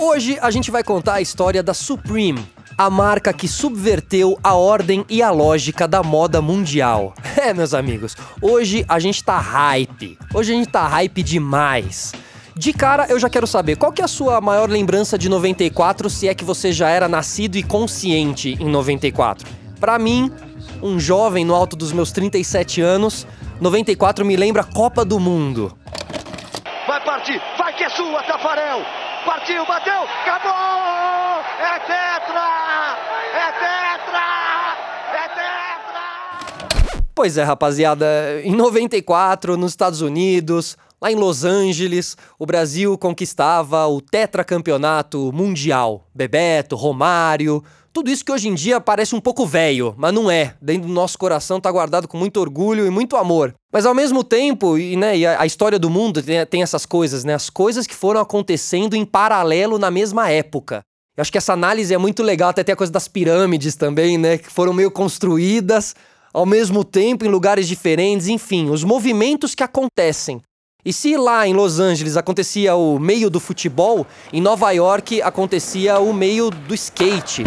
Hoje a gente vai contar a história da Supreme, a marca que subverteu a ordem e a lógica da moda mundial. É, meus amigos, hoje a gente tá hype. Hoje a gente tá hype demais. De cara, eu já quero saber, qual que é a sua maior lembrança de 94, se é que você já era nascido e consciente em 94? Para mim, um jovem no alto dos meus 37 anos, 94 me lembra Copa do Mundo. Vai partir, vai que é sua, Tafarel! Partiu, bateu, acabou! É tetra! É tetra! É tetra! Pois é, rapaziada, em 94, nos Estados Unidos, lá em Los Angeles, o Brasil conquistava o tetracampeonato mundial. Bebeto, Romário, tudo isso que hoje em dia parece um pouco velho, mas não é. Dentro do nosso coração tá guardado com muito orgulho e muito amor. Mas ao mesmo tempo, e, né, e a, a, história do mundo tem, tem essas coisas, né? As coisas que foram acontecendo em paralelo na mesma época. Eu acho que essa análise é muito legal, até tem a coisa das pirâmides também, né? Que foram meio construídas ao mesmo tempo em lugares diferentes, enfim, os movimentos que acontecem. E se lá em Los Angeles acontecia o meio do futebol, em Nova York acontecia o meio do skate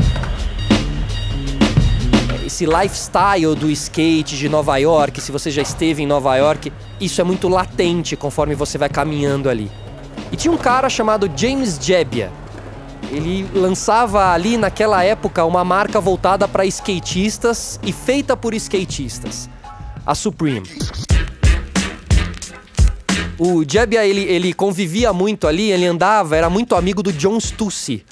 esse lifestyle do skate de Nova York, se você já esteve em Nova York, isso é muito latente conforme você vai caminhando ali. E tinha um cara chamado James Jebbia. Ele lançava ali naquela época uma marca voltada para skatistas e feita por skatistas, a Supreme. O Jebbia ele, ele convivia muito ali, ele andava, era muito amigo do John Stussy,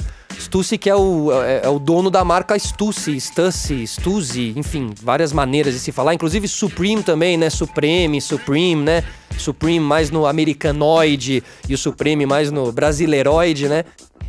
Stussy que é o, é, é, o dono da marca Stussy, Stussy, Stussy, enfim, várias maneiras de se falar. Inclusive Supreme também, né? Supreme, Supreme, né? Supreme mais no americanoide e o Supreme mais no brasileiroide, né?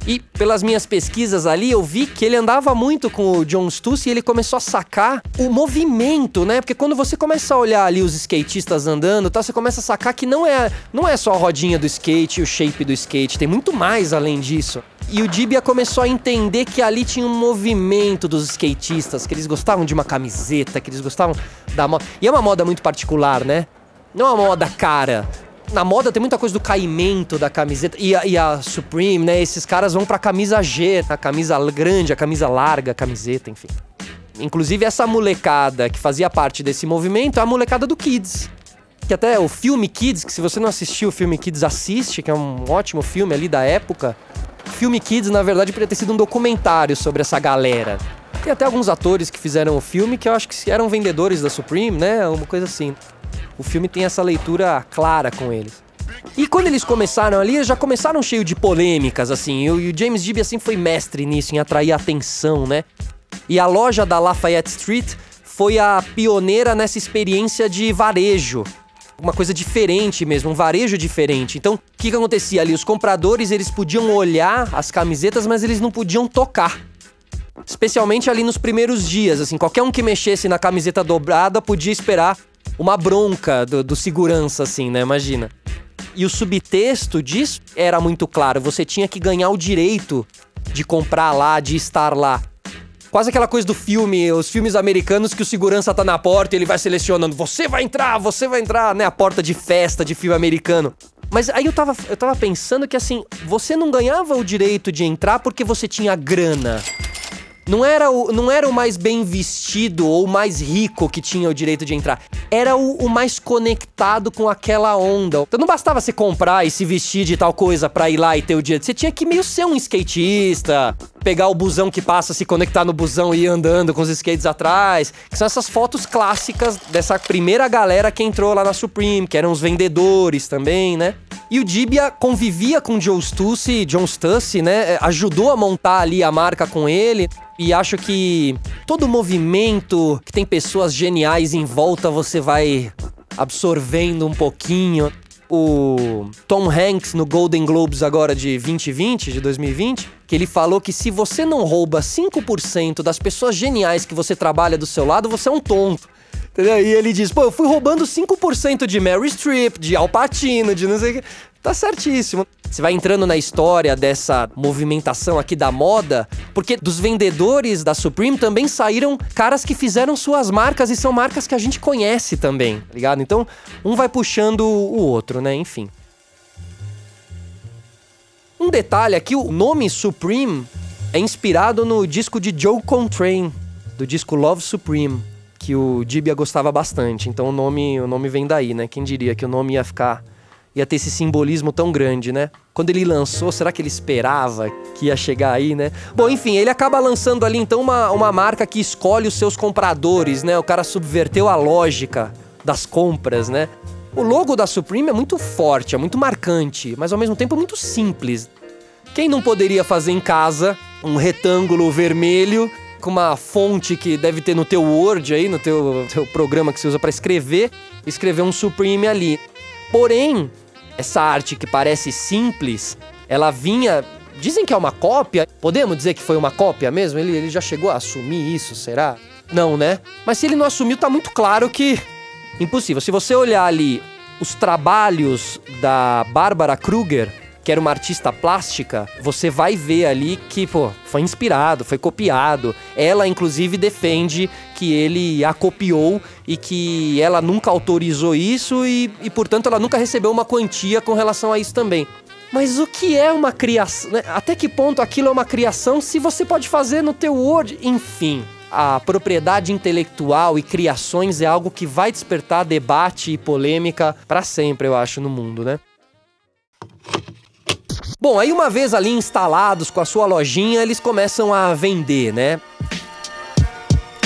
E pelas minhas pesquisas ali, eu vi que ele andava muito com o John Stussy e ele começou a sacar o movimento, né? Porque quando você começa a olhar ali os skatistas andando, tá, você começa a sacar que não é, não é só a rodinha do skate e o shape do skate, tem muito mais além disso. E o Dibia começou a entender que ali tinha um movimento dos skatistas, que eles gostavam de uma camiseta, que eles gostavam da moda. E é uma moda muito particular, né? Não é uma moda cara. Na moda tem muita coisa do caimento da camiseta. E a, e a Supreme, né? Esses caras vão pra camisa G, a camisa grande, a camisa larga, a camiseta, enfim. Inclusive, essa molecada que fazia parte desse movimento é a molecada do Kids. Que até o filme Kids, que se você não assistiu o filme Kids, assiste, que é um ótimo filme ali da época filme Kids, na verdade, poderia ter sido um documentário sobre essa galera. Tem até alguns atores que fizeram o filme que eu acho que eram vendedores da Supreme, né? Uma coisa assim. O filme tem essa leitura clara com eles. E quando eles começaram ali, eles já começaram cheio de polêmicas, assim. E o James Dibby, assim, foi mestre nisso, em atrair atenção, né? E a loja da Lafayette Street foi a pioneira nessa experiência de varejo uma coisa diferente mesmo, um varejo diferente. Então, o que, que acontecia ali? Os compradores, eles podiam olhar as camisetas, mas eles não podiam tocar. Especialmente ali nos primeiros dias, assim, qualquer um que mexesse na camiseta dobrada podia esperar uma bronca do, do segurança, assim, né? Imagina. E o subtexto disso era muito claro, você tinha que ganhar o direito de comprar lá, de estar lá. Quase aquela coisa do filme, os filmes americanos que o segurança tá na porta e ele vai selecionando, você vai entrar, você vai entrar, né? A porta de festa de filme americano. Mas aí eu tava, eu tava pensando que assim, você não ganhava o direito de entrar porque você tinha grana. Não era, o, não era o mais bem vestido ou o mais rico que tinha o direito de entrar. Era o, o mais conectado com aquela onda. Então não bastava você comprar e se vestir de tal coisa pra ir lá e ter o direito. Você tinha que meio ser um skatista, pegar o busão que passa, se conectar no busão e ir andando com os skates atrás. Que são essas fotos clássicas dessa primeira galera que entrou lá na Supreme, que eram os vendedores também, né? E o Dibia convivia com Joe Stussy, John Stussy, né? Ajudou a montar ali a marca com ele. E acho que todo movimento que tem pessoas geniais em volta, você vai absorvendo um pouquinho. O Tom Hanks no Golden Globes agora de 2020, de 2020, que ele falou que se você não rouba 5% das pessoas geniais que você trabalha do seu lado, você é um tonto. Entendeu? E ele diz, pô, eu fui roubando 5% de Mary Streep, de Al Pacino, de não sei o que. Tá certíssimo. Você vai entrando na história dessa movimentação aqui da moda, porque dos vendedores da Supreme também saíram caras que fizeram suas marcas e são marcas que a gente conhece também, tá ligado? Então, um vai puxando o outro, né? Enfim. Um detalhe aqui, o nome Supreme é inspirado no disco de Joe Contrain, do disco Love Supreme, que o Dibia gostava bastante. Então o nome, o nome vem daí, né? Quem diria que o nome ia ficar ia ter esse simbolismo tão grande, né? Quando ele lançou, será que ele esperava que ia chegar aí, né? Bom, enfim, ele acaba lançando ali então uma, uma marca que escolhe os seus compradores, né? O cara subverteu a lógica das compras, né? O logo da Supreme é muito forte, é muito marcante, mas ao mesmo tempo muito simples. Quem não poderia fazer em casa um retângulo vermelho com uma fonte que deve ter no teu Word aí, no teu, teu programa que você usa para escrever, escrever um Supreme ali. Porém, essa arte que parece simples, ela vinha. Dizem que é uma cópia. Podemos dizer que foi uma cópia mesmo? Ele, ele já chegou a assumir isso, será? Não, né? Mas se ele não assumiu, tá muito claro que. Impossível. Se você olhar ali os trabalhos da Bárbara Kruger, que era uma artista plástica, você vai ver ali que, pô, foi inspirado, foi copiado. Ela, inclusive, defende que ele a copiou e que ela nunca autorizou isso e, e portanto, ela nunca recebeu uma quantia com relação a isso também. Mas o que é uma criação? Né? Até que ponto aquilo é uma criação se você pode fazer no teu Word? Enfim, a propriedade intelectual e criações é algo que vai despertar debate e polêmica para sempre, eu acho, no mundo, né? Bom, aí uma vez ali instalados com a sua lojinha, eles começam a vender, né?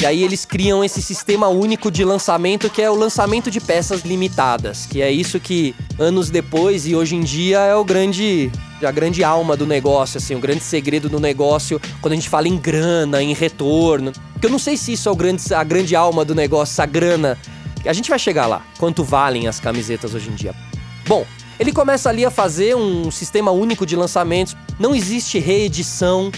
E aí eles criam esse sistema único de lançamento que é o lançamento de peças limitadas, que é isso que anos depois e hoje em dia é o grande a grande alma do negócio, assim, o grande segredo do negócio quando a gente fala em grana, em retorno. Porque eu não sei se isso é o grande, a grande alma do negócio, a grana. A gente vai chegar lá, quanto valem as camisetas hoje em dia. Bom, ele começa ali a fazer um sistema único de lançamentos, não existe reedição,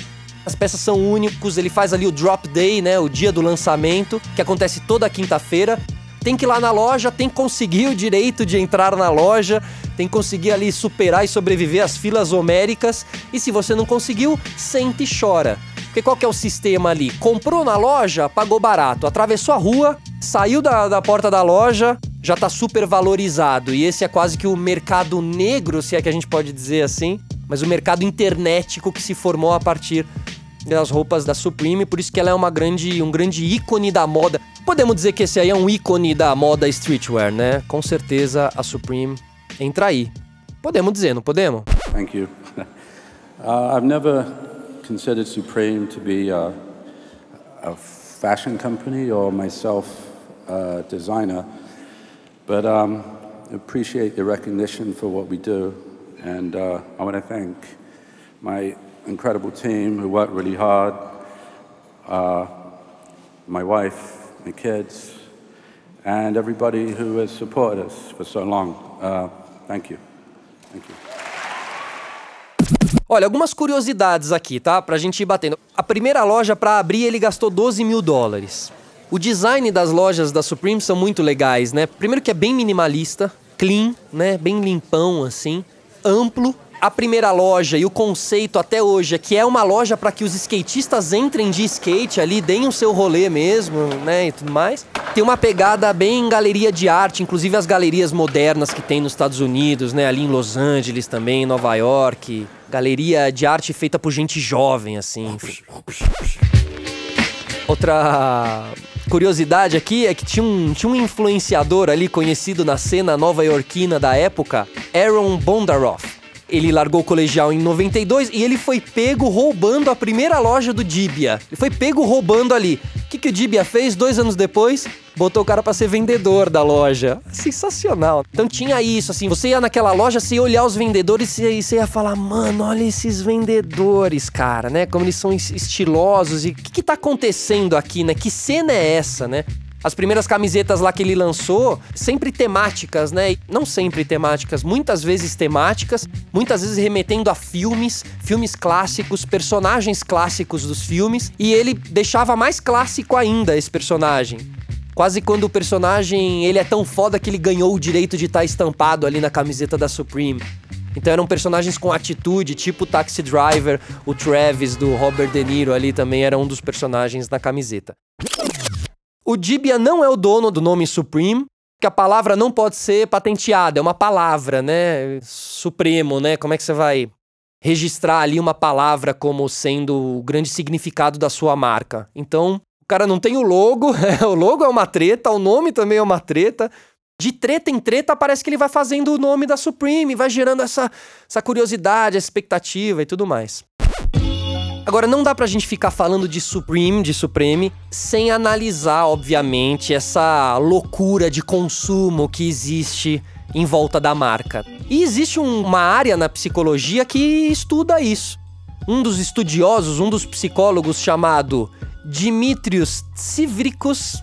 as peças são únicos, ele faz ali o drop day, né, o dia do lançamento, que acontece toda quinta-feira. Tem que ir lá na loja, tem que conseguir o direito de entrar na loja, tem que conseguir ali superar e sobreviver às filas homéricas. E se você não conseguiu, sente e chora. Porque qual que é o sistema ali? Comprou na loja, pagou barato. Atravessou a rua, saiu da, da porta da loja, já está super valorizado. E esse é quase que o mercado negro, se é que a gente pode dizer assim, mas o mercado internetico que se formou a partir das roupas da Supreme, por isso que ela é uma grande, um grande ícone da moda. Podemos dizer que esse aí é um ícone da moda streetwear, né? Com certeza a Supreme entra aí. Podemos dizer, não podemos? Thank you. Uh, I've never considered Supreme to be a, a fashion company or myself a designer. But um, appreciate the recognition for what we do. And uh, I want to thank my incredible team who worked really hard, uh, my wife, my kids, and everybody who has supported us for so long. Uh, thank you. Thank you. Olha, algumas curiosidades aqui, tá? Pra gente ir batendo. A primeira loja para abrir ele gastou 12 mil dólares. O design das lojas da Supreme são muito legais, né? Primeiro que é bem minimalista, clean, né? Bem limpão assim, amplo. A primeira loja e o conceito até hoje é que é uma loja para que os skatistas entrem de skate ali, deem o seu rolê mesmo, né, e tudo mais. Tem uma pegada bem galeria de arte, inclusive as galerias modernas que tem nos Estados Unidos, né, ali em Los Angeles também, Nova York. Galeria de arte feita por gente jovem, assim. Outra curiosidade aqui é que tinha um, tinha um influenciador ali conhecido na cena nova-iorquina da época, Aaron Bondaroff. Ele largou o colegial em 92 e ele foi pego roubando a primeira loja do Dibia. Ele foi pego roubando ali. Que, que o Dibia fez dois anos depois? Botou o cara para ser vendedor da loja. Sensacional. Então tinha isso, assim, você ia naquela loja, você ia olhar os vendedores e você ia falar, mano, olha esses vendedores, cara, né? Como eles são estilosos e o que, que tá acontecendo aqui, né? Que cena é essa, né? As primeiras camisetas lá que ele lançou, sempre temáticas, né? Não sempre temáticas, muitas vezes temáticas, muitas vezes remetendo a filmes, filmes clássicos, personagens clássicos dos filmes, e ele deixava mais clássico ainda esse personagem. Quase quando o personagem ele é tão foda que ele ganhou o direito de estar tá estampado ali na camiseta da Supreme. Então eram personagens com atitude, tipo o Taxi Driver, o Travis do Robert De Niro ali também era um dos personagens na camiseta. O Dibia não é o dono do nome Supreme, que a palavra não pode ser patenteada, é uma palavra, né? Supremo, né? Como é que você vai registrar ali uma palavra como sendo o grande significado da sua marca. Então, o cara não tem o logo, o logo é uma treta, o nome também é uma treta. De treta em treta, parece que ele vai fazendo o nome da Supreme, vai gerando essa, essa curiosidade, essa expectativa e tudo mais. Agora, não dá pra gente ficar falando de Supreme, de Supreme, sem analisar, obviamente, essa loucura de consumo que existe em volta da marca. E existe um, uma área na psicologia que estuda isso. Um dos estudiosos, um dos psicólogos chamado Dimitrios Tsivrikos,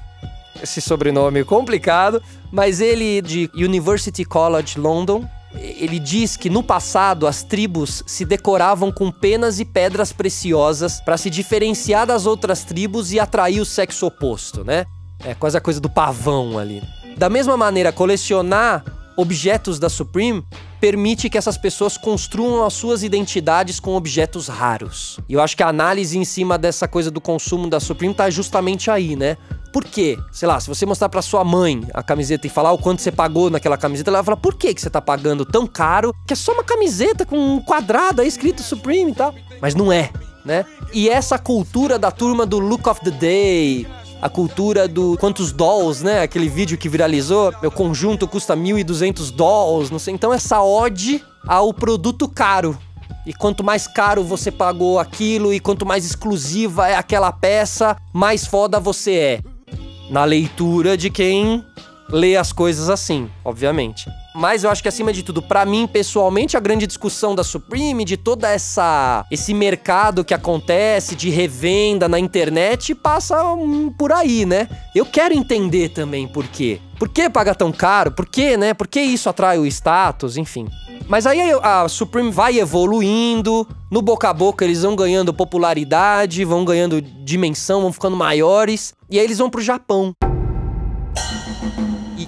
esse sobrenome complicado, mas ele de University College London, ele diz que no passado as tribos se decoravam com penas e pedras preciosas para se diferenciar das outras tribos e atrair o sexo oposto, né? É quase a coisa do pavão ali. Da mesma maneira, colecionar objetos da Supreme permite que essas pessoas construam as suas identidades com objetos raros. E eu acho que a análise em cima dessa coisa do consumo da Supreme tá justamente aí, né? Por quê? Sei lá, se você mostrar para sua mãe a camiseta e falar o quanto você pagou naquela camiseta, ela vai falar: "Por que que você tá pagando tão caro? Que é só uma camiseta com um quadrado aí escrito Supreme e tal". Mas não é, né? E essa cultura da turma do look of the day, a cultura do quantos dolls, né? Aquele vídeo que viralizou, meu conjunto custa 1.200 dolls, não sei. Então essa ode ao produto caro. E quanto mais caro você pagou aquilo e quanto mais exclusiva é aquela peça, mais foda você é na leitura de quem lê as coisas assim, obviamente. Mas eu acho que acima de tudo, para mim pessoalmente, a grande discussão da Supreme, de toda essa esse mercado que acontece de revenda na internet, passa um, por aí, né? Eu quero entender também por quê. Por que paga tão caro? Por que, né? Por que isso atrai o status, enfim. Mas aí a Supreme vai evoluindo, no boca a boca eles vão ganhando popularidade, vão ganhando dimensão, vão ficando maiores, e aí eles vão pro Japão.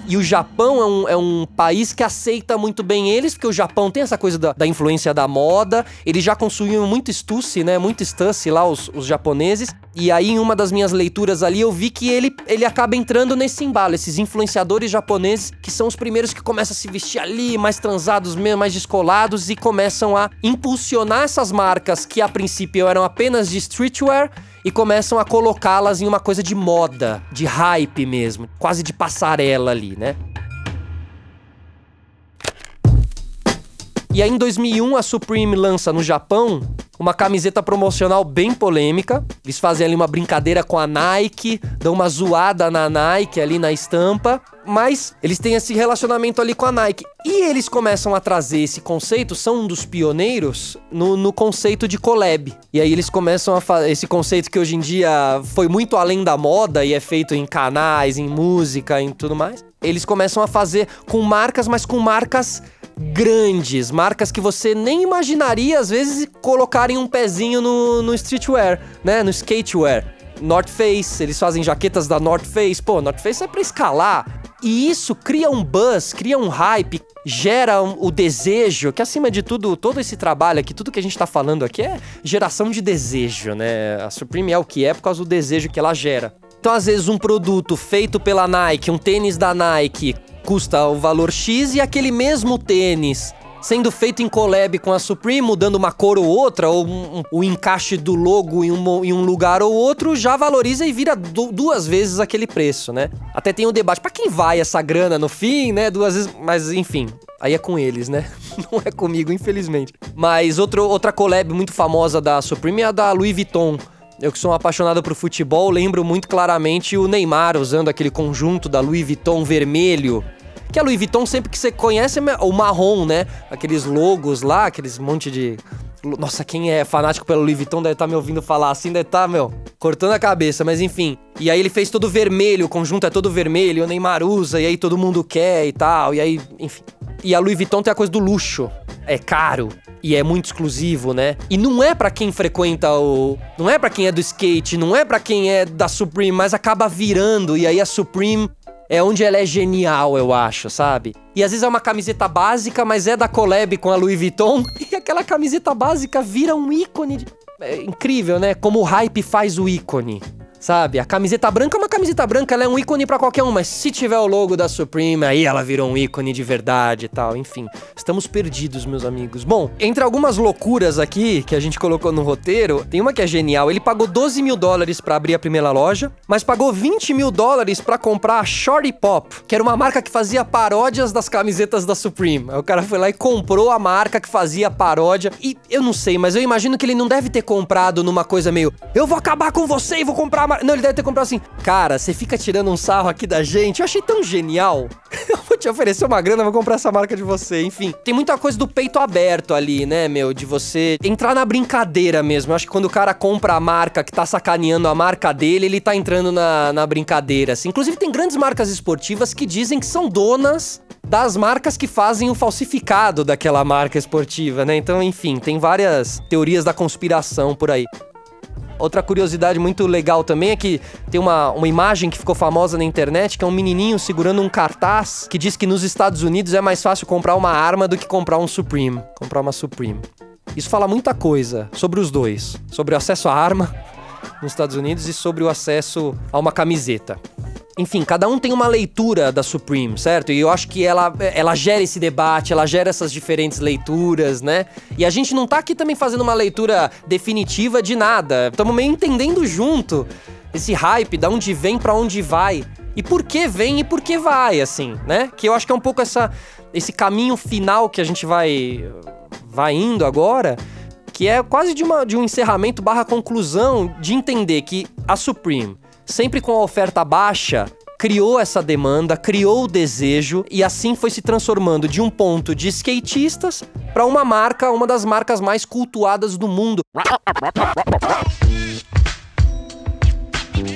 E, o Japão é um, é um país que aceita muito bem eles, porque o Japão tem essa coisa da, da influência da moda. Eles já consumiam muito Stussy, né? Muito Stussy lá, os, os japoneses. E aí, em uma das minhas leituras ali, eu vi que ele, ele acaba entrando nesse embalo. Esses influenciadores japoneses que são os primeiros que começam a se vestir ali, mais transados mais descolados, e começam a impulsionar essas marcas que a princípio eram apenas de streetwear e começam a colocá-las em uma coisa de moda, de hype mesmo, quase de passarela ali, né? E aí em 2001 a Supreme lança no Japão uma camiseta promocional bem polêmica. Eles fazem ali uma brincadeira com a Nike, dão uma zoada na Nike ali na estampa, mas eles têm esse relacionamento ali com a Nike. E eles começam a trazer esse conceito, são um dos pioneiros no, no conceito de collab. E aí eles começam a fazer esse conceito que hoje em dia foi muito além da moda e é feito em canais, em música, em tudo mais. Eles começam a fazer com marcas, mas com marcas grandes, marcas que você nem imaginaria, às vezes, colocarem um pezinho no, no streetwear, né? No skatewear. North Face, eles fazem jaquetas da North Face. Pô, North Face é pra escalar. E isso cria um buzz, cria um hype, gera um, o desejo, que acima de tudo, todo esse trabalho aqui, tudo que a gente tá falando aqui é geração de desejo, né? A Supreme é o que é por causa do desejo que ela gera. Então, às vezes, um produto feito pela Nike, um tênis da Nike, custa o valor X e aquele mesmo tênis sendo feito em collab com a Supreme, mudando uma cor ou outra, ou um, um, o encaixe do logo em um, em um, lugar ou outro, já valoriza e vira du duas vezes aquele preço, né? Até tem um debate, para quem vai essa grana no fim, né? Duas vezes, mas enfim, aí é com eles, né? Não é comigo, infelizmente. Mas outro, outra collab muito famosa da Supreme é a da Louis Vuitton. Eu que sou um apaixonado por futebol, lembro muito claramente o Neymar usando aquele conjunto da Louis Vuitton vermelho que a Louis Vuitton, sempre que você conhece, o marrom, né? Aqueles logos lá, aqueles monte de. Nossa, quem é fanático pelo Louis Vuitton deve estar tá me ouvindo falar assim, deve estar, tá, meu, cortando a cabeça, mas enfim. E aí ele fez todo vermelho, o conjunto é todo vermelho, o Neymar usa, e aí todo mundo quer e tal, e aí, enfim. E a Louis Vuitton tem a coisa do luxo. É caro e é muito exclusivo, né? E não é para quem frequenta o, não é para quem é do skate, não é para quem é da Supreme, mas acaba virando e aí a Supreme é onde ela é genial, eu acho, sabe? E às vezes é uma camiseta básica, mas é da collab com a Louis Vuitton, e aquela camiseta básica vira um ícone. De... É incrível, né? Como o hype faz o ícone, sabe? A camiseta branca é uma camiseta branca ela é um ícone para qualquer um, mas se tiver o logo da Supreme, aí ela virou um ícone de verdade e tal. Enfim, estamos perdidos, meus amigos. Bom, entre algumas loucuras aqui que a gente colocou no roteiro, tem uma que é genial. Ele pagou 12 mil dólares para abrir a primeira loja, mas pagou 20 mil dólares para comprar a Shorty Pop, que era uma marca que fazia paródias das camisetas da Supreme. Aí o cara foi lá e comprou a marca que fazia paródia. E eu não sei, mas eu imagino que ele não deve ter comprado numa coisa meio, eu vou acabar com você e vou comprar a Não, ele deve ter comprado assim, cara, você fica tirando um sarro aqui da gente. Eu achei tão genial. eu vou te oferecer uma grana, vou comprar essa marca de você. Enfim, tem muita coisa do peito aberto ali, né, meu? De você entrar na brincadeira mesmo. Eu acho que quando o cara compra a marca que tá sacaneando a marca dele, ele tá entrando na, na brincadeira, assim. Inclusive, tem grandes marcas esportivas que dizem que são donas das marcas que fazem o falsificado daquela marca esportiva, né? Então, enfim, tem várias teorias da conspiração por aí. Outra curiosidade muito legal também é que tem uma, uma imagem que ficou famosa na internet, que é um menininho segurando um cartaz que diz que nos Estados Unidos é mais fácil comprar uma arma do que comprar um Supreme. Comprar uma Supreme. Isso fala muita coisa sobre os dois. Sobre o acesso à arma nos Estados Unidos e sobre o acesso a uma camiseta. Enfim, cada um tem uma leitura da Supreme, certo? E eu acho que ela, ela gera esse debate, ela gera essas diferentes leituras, né? E a gente não tá aqui também fazendo uma leitura definitiva de nada. Estamos meio entendendo junto esse hype, da onde vem para onde vai. E por que vem e por que vai, assim, né? Que eu acho que é um pouco essa, esse caminho final que a gente vai, vai indo agora, que é quase de, uma, de um encerramento barra conclusão de entender que a Supreme sempre com a oferta baixa, criou essa demanda, criou o desejo e assim foi se transformando de um ponto de skatistas para uma marca, uma das marcas mais cultuadas do mundo.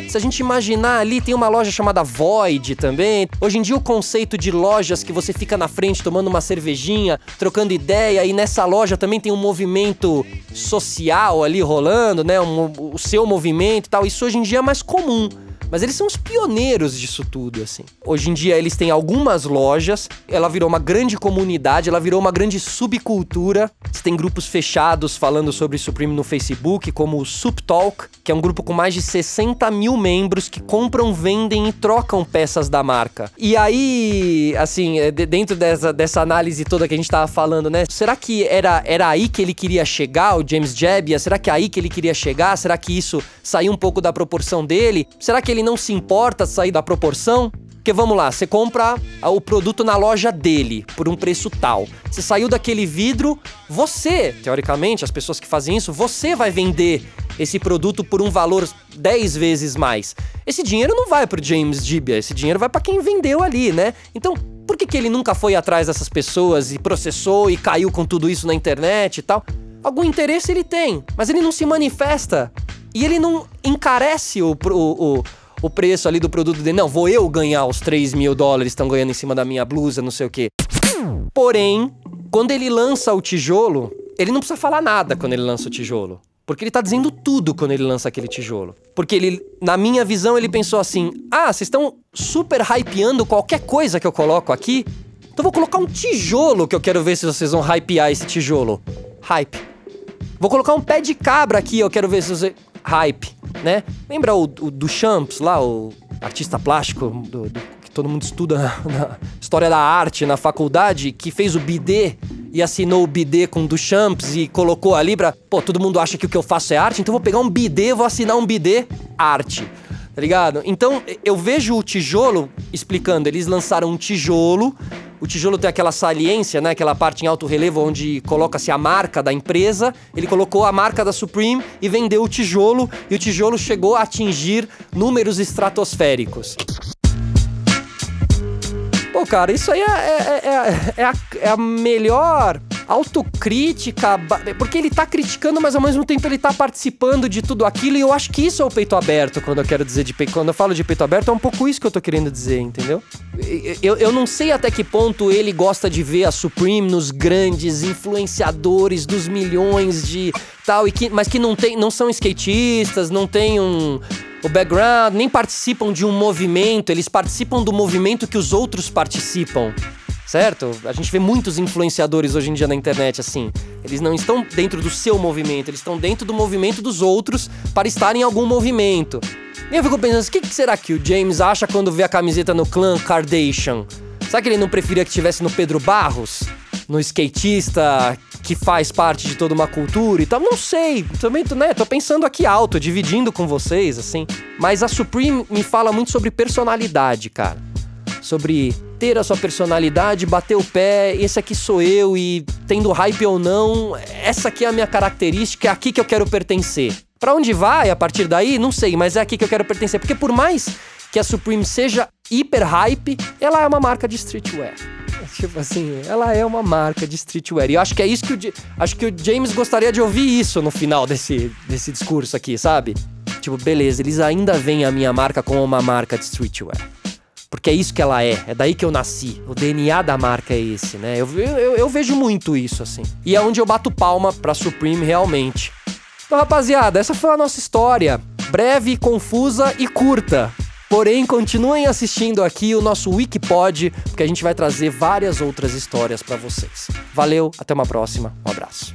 Se a gente imaginar ali, tem uma loja chamada Void também. Hoje em dia, o conceito de lojas que você fica na frente tomando uma cervejinha, trocando ideia, e nessa loja também tem um movimento social ali rolando, né? Um, o seu movimento e tal. Isso hoje em dia é mais comum. Mas eles são os pioneiros disso tudo, assim. Hoje em dia eles têm algumas lojas, ela virou uma grande comunidade, ela virou uma grande subcultura. Você tem grupos fechados falando sobre Supreme no Facebook, como o Sup Talk, que é um grupo com mais de 60 mil membros que compram, vendem e trocam peças da marca. E aí, assim, é, dentro dessa, dessa análise toda que a gente tava falando, né? Será que era, era aí que ele queria chegar, o James Jebbia? Será que é aí que ele queria chegar? Será que isso saiu um pouco da proporção dele? Será que ele não se importa sair da proporção? Porque vamos lá, você compra o produto na loja dele por um preço tal. Você saiu daquele vidro, você, teoricamente, as pessoas que fazem isso, você vai vender esse produto por um valor 10 vezes mais. Esse dinheiro não vai pro James Dibia, esse dinheiro vai para quem vendeu ali, né? Então, por que, que ele nunca foi atrás dessas pessoas e processou e caiu com tudo isso na internet e tal? Algum interesse ele tem, mas ele não se manifesta. E ele não encarece o, o, o o preço ali do produto dele. Não, vou eu ganhar os 3 mil dólares estão ganhando em cima da minha blusa, não sei o quê. Porém, quando ele lança o tijolo, ele não precisa falar nada quando ele lança o tijolo. Porque ele tá dizendo tudo quando ele lança aquele tijolo. Porque ele, na minha visão, ele pensou assim: ah, vocês estão super hypeando qualquer coisa que eu coloco aqui. Então vou colocar um tijolo que eu quero ver se vocês vão hypear esse tijolo. Hype. Vou colocar um pé de cabra aqui, eu quero ver se vocês. Hype né? Lembra o, o do Champs lá, o artista plástico do, do, que todo mundo estuda na, na, história da arte na faculdade, que fez o bidê e assinou o bidê com Duchamps e colocou ali pra. Pô, todo mundo acha que o que eu faço é arte, então vou pegar um bidê, vou assinar um bidê arte. Tá ligado? Então eu vejo o tijolo explicando. Eles lançaram um tijolo o tijolo tem aquela saliência, né? Aquela parte em alto relevo onde coloca-se a marca da empresa. Ele colocou a marca da Supreme e vendeu o tijolo. E o tijolo chegou a atingir números estratosféricos. Pô, cara, isso aí é, é, é, é a, é a melhor autocrítica, porque ele tá criticando, mas ao mesmo tempo ele tá participando de tudo aquilo, e eu acho que isso é o peito aberto quando eu quero dizer de peito. Quando eu falo de peito aberto, é um pouco isso que eu tô querendo dizer, entendeu? Eu, eu não sei até que ponto ele gosta de ver a Supreme nos grandes influenciadores dos milhões de tal, e que, mas que não, tem, não são skatistas, não tem um o background, nem participam de um movimento, eles participam do movimento que os outros participam certo? A gente vê muitos influenciadores hoje em dia na internet assim. Eles não estão dentro do seu movimento, eles estão dentro do movimento dos outros para estar em algum movimento. E eu fico pensando, o que, será que o James acha quando vê a camiseta no clã Kardashian? Será que ele não preferia que tivesse no Pedro Barros? No skatista que faz parte de toda uma cultura e tal? Não sei. Também, né? Tô pensando aqui alto, dividindo com vocês, assim. Mas a Supreme me fala muito sobre personalidade, cara. Sobre ter a sua personalidade, bater o pé, esse aqui sou eu e tendo hype ou não, essa aqui é a minha característica, é aqui que eu quero pertencer. Para onde vai a partir daí? Não sei, mas é aqui que eu quero pertencer, porque por mais que a Supreme seja hiper hype, ela é uma marca de streetwear. Tipo assim, ela é uma marca de streetwear. E eu acho que é isso que o, acho que o James gostaria de ouvir isso no final desse, desse discurso aqui, sabe? Tipo, beleza, eles ainda veem a minha marca como uma marca de streetwear. Porque é isso que ela é, é daí que eu nasci. O DNA da marca é esse, né? Eu, eu, eu vejo muito isso, assim. E é onde eu bato palma pra Supreme realmente. Então, rapaziada, essa foi a nossa história. Breve, confusa e curta. Porém, continuem assistindo aqui o nosso Wikipod, porque a gente vai trazer várias outras histórias para vocês. Valeu, até uma próxima, um abraço.